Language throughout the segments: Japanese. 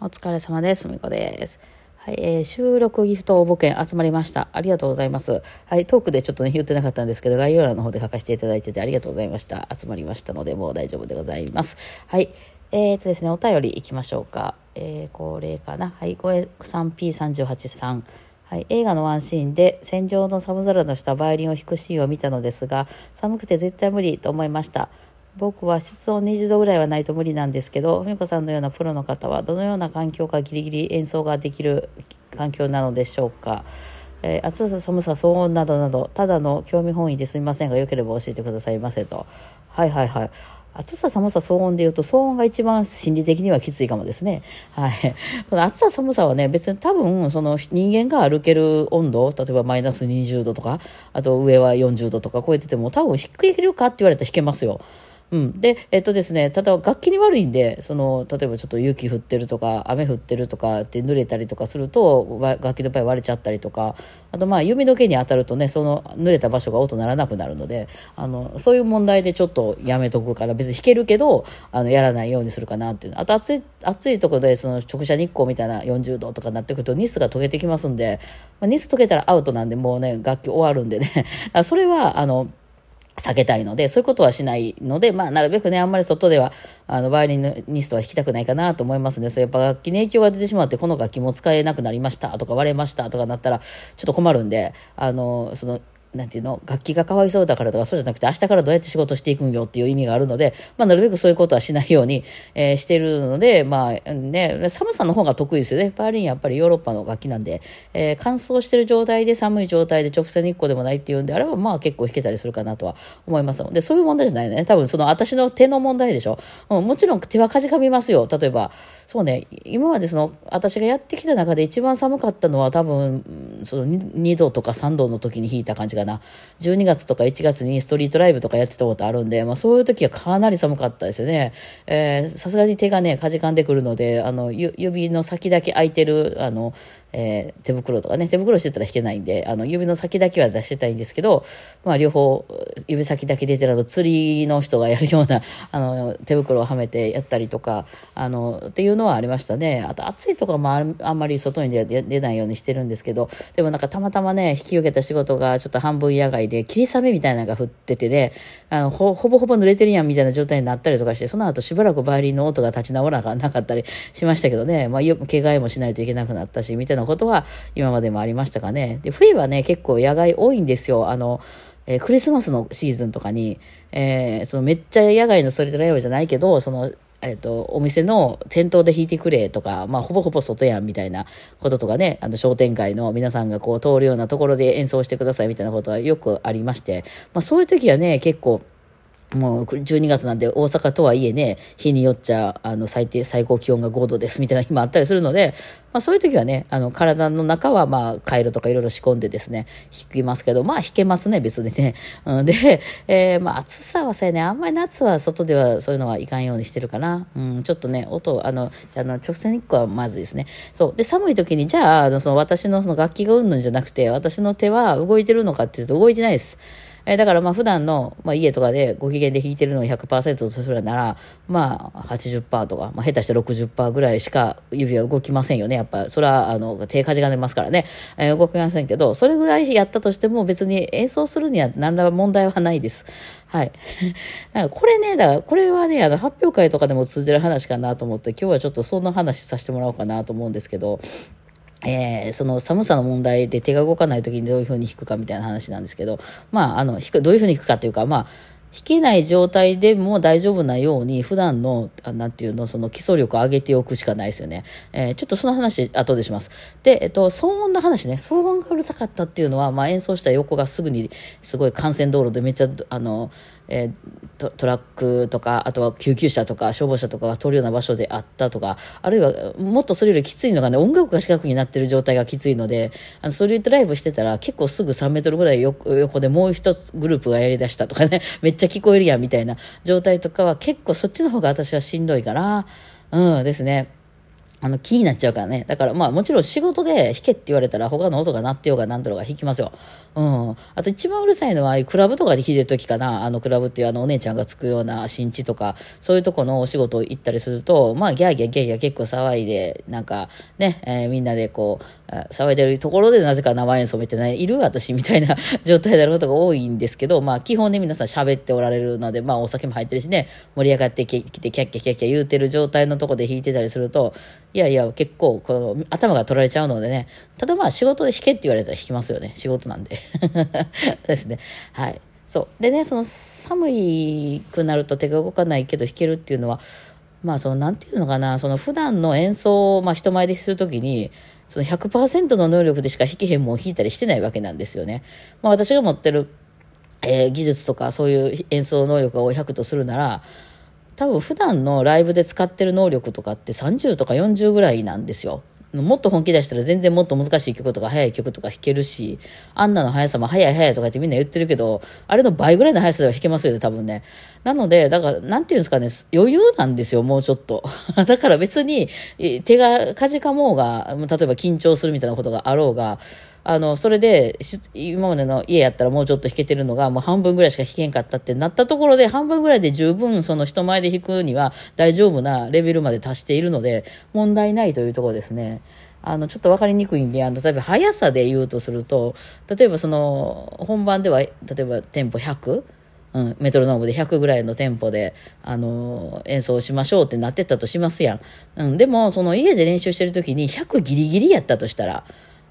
お疲れ様です。みこです。はい、えー、収録ギフト応募券集まりました。ありがとうございます。はい、トークでちょっとね、言ってなかったんですけど、概要欄の方で書かせていただいててありがとうございました。集まりましたので、もう大丈夫でございます。はい。えーとですね、お便りいきましょうか。えー、これかな。はい、ごえさん P38 さん。はい、映画のワンシーンで戦場の寒空の下バイオリンを弾くシーンを見たのですが寒くて絶対無理と思いました僕は室温20度ぐらいはないと無理なんですけど、ふみこさんのようなプロの方はどのような環境かギリギリ演奏ができる環境なのでしょうか。えー、暑さ、寒さ、騒音などなど、ただの興味本位ですみませんが、よければ教えてくださいませと。はいはいはい。暑さ、寒さ、騒音で言うと、騒音が一番心理的にはきついかもですね。はい。この暑さ、寒さはね、別に多分、その人間が歩ける温度、例えばマイナス20度とか、あと上は40度とか超えてても、多分低いけるかって言われたら弾けますよ。うん、で、えっとですね、ただ楽器に悪いんで、その、例えばちょっと雪降ってるとか、雨降ってるとかって濡れたりとかすると、楽器の場合割れちゃったりとか、あとまあ弓の毛に当たるとね、その濡れた場所が音鳴らなくなるので、あの、そういう問題でちょっとやめとくから、別に弾けるけど、あの、やらないようにするかなっていう。あと暑い、暑いところでその直射日光みたいな40度とかになってくるとニスが溶けてきますんで、まあ、ニス溶けたらアウトなんで、もうね、楽器終わるんでね、それは、あの、避けたいので、そういうことはしないので、まあ、なるべくね、あんまり外では、あの、バイオリニストは弾きたくないかなと思いますね。そう、やっぱ楽器に影響が出てしまって、この楽器も使えなくなりましたとか割れましたとかなったら、ちょっと困るんで、あの、その、なんていうの、楽器がかわいそうだからとか、そうじゃなくて、明日からどうやって仕事していくんよっていう意味があるので、まあ、なるべくそういうことはしないように、えー、してるので、まあ、ね、寒さの方が得意ですよね。バイオリンやっぱりヨーロッパの楽器なんで、えー、乾燥してる状態で寒い状態で直接日光でもないっていうんであれば、まあ結構弾けたりするかなとは思いますので、そういう問題じゃないね。多分その私の手の問題でしょ。うん、もちろん手はかじかみますよ。例えば、そうね、今までその、私がやってきた中で一番寒かったのは多分、その2度とか3度の時に弾いた感じかな。12月とか1月にストリートライブとかやってたことあるんで、まあそういう時はかなり寒かったですよね。えー、さすがに手がね、かじかんでくるので、あの、指の先だけ空いてる、あの、えー、手袋とかね、手袋してたら弾けないんで、あの、指の先だけは出してたいんですけど、まあ、両方、指先だけ出てると、釣りの人がやるような、あの、手袋をはめてやったりとか、あの、っていうのはありましたね。あと、暑いとかもあんまり外に出ないようにしてるんですけど、でもなんかたまたまね、引き受けた仕事がちょっと半分野外で、霧雨みたいなのが降っててね、あの、ほ、ぼほぼ濡れてるやんみたいな状態になったりとかして、その後しばらくバイオリンの音が立ち直らなかったりしましたけどね、まあ、怪我もしないといけなくなったし、みたいなことは今までもありましたかね。で、冬はね、結構野外多いんですよ。あの、えー、クリスマスのシーズンとかに、えー、そのめっちゃ野外のストリートライブじゃないけど、その、えっ、ー、と、お店の店頭で弾いてくれとか、まあ、ほぼほぼ外やんみたいなこととかね、あの、商店街の皆さんがこう通るようなところで演奏してくださいみたいなことはよくありまして、まあ、そういう時はね、結構、もう12月なんで大阪とはいえね、日によっちゃ、あの、最低、最高気温が5度ですみたいな日もあったりするので、まあそういう時はね、あの、体の中はまあ、カイロとかいろいろ仕込んでですね、弾きますけど、まあ弾けますね、別にね。うん、で、えー、まあ暑さはさね、あんまり夏は外ではそういうのはいかんようにしてるかな。うん、ちょっとね、音、あの、あの、直線日光はまずいですね。そう。で、寒い時に、じゃあ、その私のその楽器がうんぬんじゃなくて、私の手は動いてるのかっていうと動いてないです。えー、だからまあ普段の、まあ、家とかでご機嫌で弾いてるのを100%とするなら、まあ80%とか、まあ、下手して60%ぐらいしか指は動きませんよね。やっぱ、それはあの手かじが出ますからね、えー、動きませんけど、それぐらいやったとしても別に演奏するには何ら問題はないです。はい。なんかこれね、だからこれはね、あの発表会とかでも通じる話かなと思って、今日はちょっとそんな話させてもらおうかなと思うんですけど、えー、その寒さの問題で手が動かない時にどういうふうに弾くかみたいな話なんですけど、まあ、あの、弾く、どういうふうに弾くかというか、まあ、弾けない状態でも大丈夫なように、普段の、なんていうの、その基礎力を上げておくしかないですよね。えー、ちょっとその話、後でします。で、えっと、騒音の話ね、騒音がうるさかったっていうのは、まあ演奏した横がすぐに、すごい幹線道路でめっちゃ、あの、えー、トラックとか、あとは救急車とか消防車とかが通るような場所であったとか、あるいはもっとそれよりきついのがね、音楽が近くになってる状態がきついので、あのストリートライブしてたら結構すぐ3メートルぐらい横でもう一つグループがやりだしたとかね、めっちゃ聞こえるやんみたいな状態とかは結構そっちの方が私はしんどいかな。うんですね。あの、気になっちゃうからね。だからまあもちろん仕事で弾けって言われたら他の音が鳴ってようが何だろうが弾きますよ。うん。あと一番うるさいのは、クラブとかで弾いてる時かな。あの、クラブっていうあの、お姉ちゃんがつくような新地とか、そういうとこのお仕事行ったりすると、まあ、ギャーギャーギャーギャー結構騒いで、なんか、ね、えー、みんなでこう、騒いでるところでなぜか生演奏みたいな、いる私みたいな 状態であることが多いんですけど、まあ、基本ね、皆さん喋っておられるので、まあ、お酒も入ってるしね、盛り上がってきて、キャッキャキャッキャ言うてる状態のとこで弾いてたりすると、いやいや、結構、この、頭が取られちゃうのでね、ただまあ、仕事で弾けって言われたら弾きますよね。仕事なんで。ですね。はい。そう。でね、その寒いくなると手が動かないけど弾けるっていうのは、まあその、なんていうのかな、その普段の演奏を、まあ人前でするときに、その100%の能力でしか弾けへんもん弾いたりしてないわけなんですよね。まあ私が持ってる、えー、技術とかそういう演奏能力を100とするなら、多分普段のライブで使ってる能力とかって30とか40ぐらいなんですよ。もっと本気出したら全然もっと難しい曲とか速い曲とか弾けるし、あんなの速さも速い速いとかってみんな言ってるけど、あれの倍ぐらいの速さでは弾けますよね、多分ね。なので、だから、なんていうんですかね、余裕なんですよ、もうちょっと。だから別に、手がかじかもうが、例えば緊張するみたいなことがあろうが、あの、それで、今までの家やったらもうちょっと弾けてるのが、もう半分ぐらいしか弾けんかったってなったところで、半分ぐらいで十分その人前で弾くには大丈夫なレベルまで達しているので、問題ないというところですね。あの、ちょっと分かりにくいんで、あの、例えば速さで言うとすると、例えばその、本番では、例えばテンポ100、うん、メトロノームで100ぐらいのテンポで、あのー、演奏しましょうってなってったとしますやん。うん、でも、その家で練習してる時に100ギリギリやったとしたら、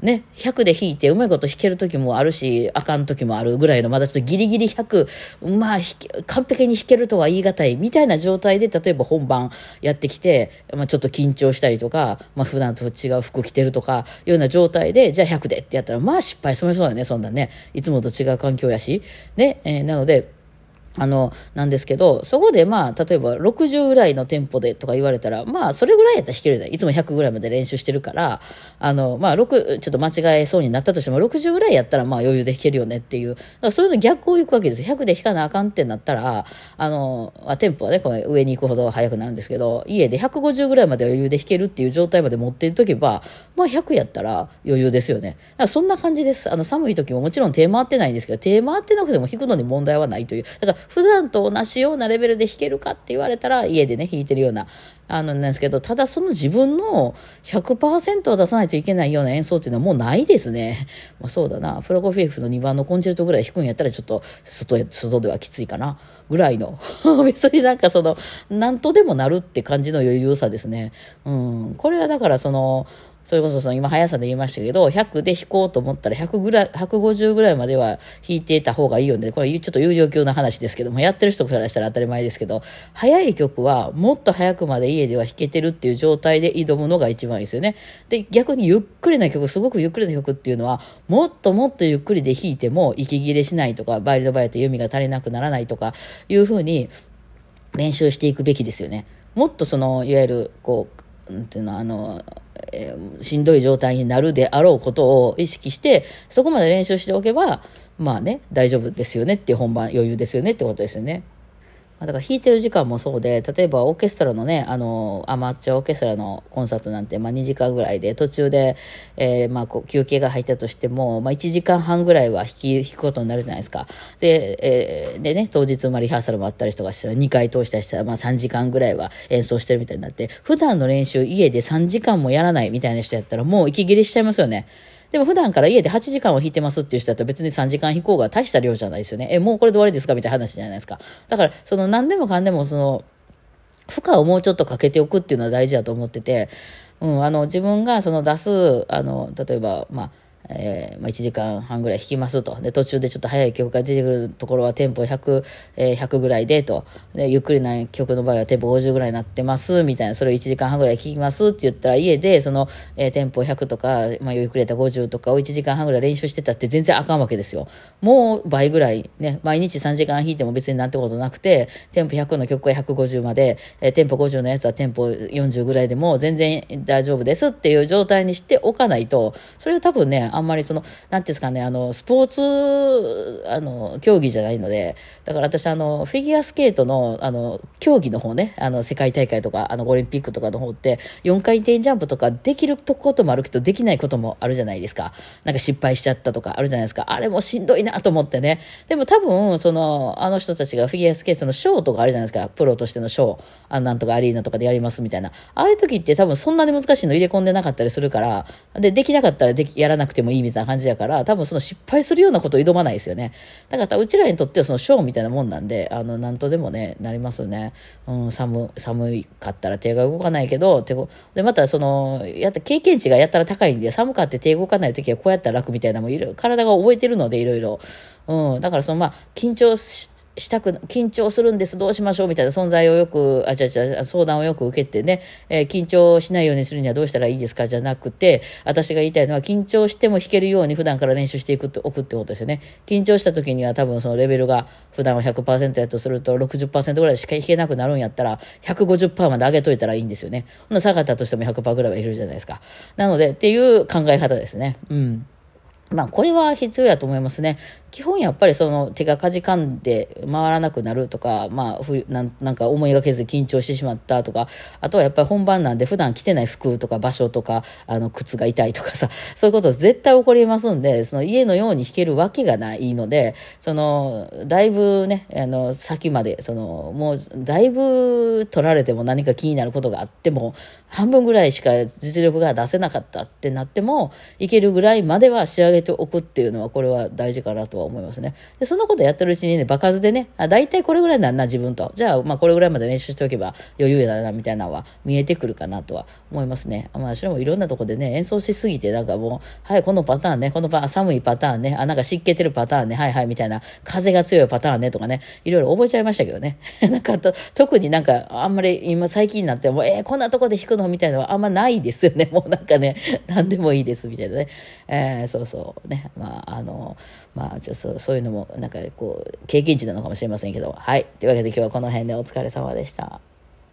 ね、100で弾いてうまいこと弾ける時もあるし、あかん時もあるぐらいの、まだちょっとギリギリ100、まあ、完璧に弾けるとは言い難いみたいな状態で、例えば本番やってきて、まあちょっと緊張したりとか、まあ普段と違う服着てるとか、いうような状態で、じゃあ100でってやったら、まあ失敗しそうだね、そんなね。いつもと違う環境やし。ね、えー、なので、あの、なんですけど、そこでまあ、例えば60ぐらいのテンポでとか言われたら、まあ、それぐらいやったら弾けるじゃない。いつも100ぐらいまで練習してるから、あの、まあ、6、ちょっと間違えそうになったとしても、60ぐらいやったらまあ余裕で弾けるよねっていう。だからそういうの逆を行くわけです。100で弾かなあかんってなったら、あの、あテンポはね、これ上に行くほど速くなるんですけど、家で150ぐらいまで余裕で弾けるっていう状態まで持っていっとけば、まあ100やったら余裕ですよね。だからそんな感じです。あの、寒い時ももちろん手回ってないんですけど、手回ってなくても弾くのに問題はないという。だから普段と同じようなレベルで弾けるかって言われたら、家でね、弾いてるような、あの、なんですけど、ただその自分の100%を出さないといけないような演奏っていうのはもうないですね。まあ、そうだな。プロコフィエフの2番のコンチェルトぐらい弾くんやったらちょっと外、外ではきついかな。ぐらいの。別になんかその、なんとでもなるって感じの余裕さですね。うん。これはだからその、それこそその今速さで言いましたけど、100で弾こうと思ったら100ぐらい、150ぐらいまでは弾いていた方がいいよね。これちょっと有料級な話ですけども、やってる人からしたら当たり前ですけど、速い曲はもっと速くまで家では弾けてるっていう状態で挑むのが一番いいですよね。で、逆にゆっくりな曲、すごくゆっくりな曲っていうのは、もっともっとゆっくりで弾いても息切れしないとか、バイルドバイアと弓が足りなくならないとか、いうふうに練習していくべきですよね。もっとその、いわゆる、こう、っていうの、あの、えー、しんどい状態になるであろうことを意識して、そこまで練習しておけば、まあね、大丈夫ですよねっていう本番余裕ですよねってことですよね。だから弾いてる時間もそうで、例えばオーケストラのね、あの、アマチュアオーケストラのコンサートなんて、まあ2時間ぐらいで、途中で、えー、まあ休憩が入ったとしても、まあ1時間半ぐらいは弾き、弾くことになるじゃないですか。で、えー、でね、当日まリハーサルもあったりとかしたら、2回通したりしたら、まあ3時間ぐらいは演奏してるみたいになって、普段の練習家で3時間もやらないみたいな人やったら、もう息切れしちゃいますよね。でも普段から家で8時間を引いてますっていう人だと別に3時間引こうが大した量じゃないですよね。え、もうこれで終わりですか？みたいな話じゃないですか。だから、その何でもかんでもその、負荷をもうちょっとかけておくっていうのは大事だと思ってて、うん、あの、自分がその出す、あの、例えば、まあ、えーまあ、1時間半ぐらい弾きますと。で、途中でちょっと速い曲が出てくるところはテンポ100、えー、100ぐらいでと。で、ゆっくりな曲の場合はテンポ50ぐらいになってます、みたいな。それを1時間半ぐらい弾きますって言ったら家で、その、えー、テンポ100とか、まあ、ゆっくりやった50とかを1時間半ぐらい練習してたって全然あかんわけですよ。もう倍ぐらい、ね、毎日3時間弾いても別になんてことなくて、テンポ100の曲は150まで、えー、テンポ50のやつはテンポ40ぐらいでも全然大丈夫ですっていう状態にしておかないと、それは多分ね、あんまりその、なんていうんですかね、あの、スポーツ、あの、競技じゃないので、だから私、あの、フィギュアスケートの、あの、競技の方ね、あの、世界大会とか、あの、オリンピックとかの方って、4回転ジャンプとかできることもあるけど、できないこともあるじゃないですか。なんか失敗しちゃったとかあるじゃないですか。あれもしんどいなと思ってね。でも多分、その、あの人たちがフィギュアスケートのショーとかあるじゃないですか。プロとしてのショー。あなんとかアリーナとかでやりますみたいな。ああいう時って多分そんなに難しいの入れ込んでなかったりするから、で、できなかったらでき、やらなくてもいいみたいな感じやから、多分その失敗するようなことを挑まないですよね。だからうちらにとってはそのショーみたいなもんなんで、あの、なんとでもね、なりますよね。うん、寒、寒かったら手が動かないけど、手で、またその、やった経験値がやったら高いんで、寒かって手動かない時はこうやったら楽みたいなもいろいろ、体が覚えてるのでいろいろ。うん、だからそのまあ、緊張したく、緊張するんです、どうしましょうみたいな存在をよく、あ、じゃじゃ相談をよく受けてね、えー、緊張しないようにするにはどうしたらいいですか？じゃなくて、私が言いたいのは、緊張しても弾けるように普段から練習していくって、おくってことですよね。緊張した時には多分そのレベルが普段は100%やとすると60%ぐらいしか弾けなくなるんやったら、150%まで上げといたらいいんですよね。ほな下がったとしても100%ぐらいはいるじゃないですか。なので、っていう考え方ですね。うん。まあ、これは必要やと思いますね。基本やっぱりその手がかじかんで回らなくなるとか、まあ、ふなんなんか思いがけず緊張してしまったとか、あとはやっぱり本番なんで普段着てない服とか場所とか、あの、靴が痛いとかさ、そういうこと絶対起こりますんで、その家のように弾けるわけがないので、その、だいぶね、あの、先まで、その、もう、だいぶ取られても何か気になることがあっても、半分ぐらいしか実力が出せなかったってなっても、いけるぐらいまでは仕上げておくっていうのは、これは大事かなとは思いますね。で、そんなことやってるうちにね、場数でね、あ、大体これぐらいなんな、自分と。じゃあ、まあ、これぐらいまで練習しておけば余裕だな、みたいなのは見えてくるかなとは思いますね。まあ、私もいろんなとこでね、演奏しすぎて、なんかもう、はい、このパターンね、このパ寒いパターンね、あ、なんか湿気てるパターンね、はいはい、みたいな、風が強いパターンね、とかね、いろいろ覚えちゃいましたけどね。なんか、特になんか、あんまり今最近になっても、えー、こんなとこで弾くの？みたいなのはあんまないですよね。もうなんかね、何でもいいです、みたいなね。えー、そうそうね。まあ、あの、まあ、ちょっとそういうのも、なんかこう、経験値なのかもしれませんけど。はい。というわけで今日はこの辺でお疲れ様でした。